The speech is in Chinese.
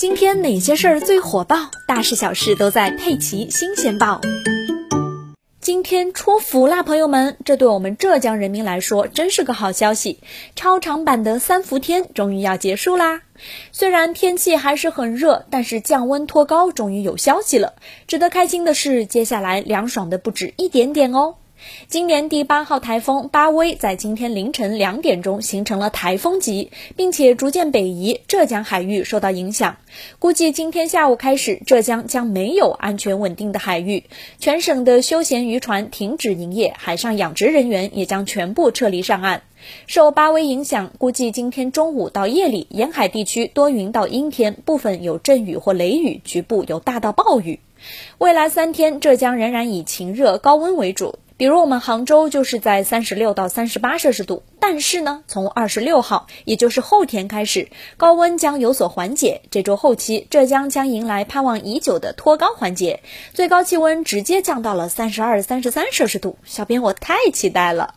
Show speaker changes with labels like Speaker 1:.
Speaker 1: 今天哪些事儿最火爆？大事小事都在《佩奇新鲜报》。今天出伏啦，朋友们！这对我们浙江人民来说真是个好消息，超长版的三伏天终于要结束啦。虽然天气还是很热，但是降温脱高终于有消息了。值得开心的是，接下来凉爽的不止一点点哦。今年第八号台风巴威在今天凌晨两点钟形成了台风级，并且逐渐北移，浙江海域受到影响。估计今天下午开始，浙江将没有安全稳定的海域，全省的休闲渔船停止营业，海上养殖人员也将全部撤离上岸。受巴威影响，估计今天中午到夜里，沿海地区多云到阴天，部分有阵雨或雷雨，局部有大到暴雨。未来三天，浙江仍然以晴热高温为主。比如我们杭州就是在三十六到三十八摄氏度，但是呢，从二十六号，也就是后天开始，高温将有所缓解。这周后期，浙江将迎来盼望已久的脱高环节，最高气温直接降到了三十二、三十三摄氏度。小编我太期待了。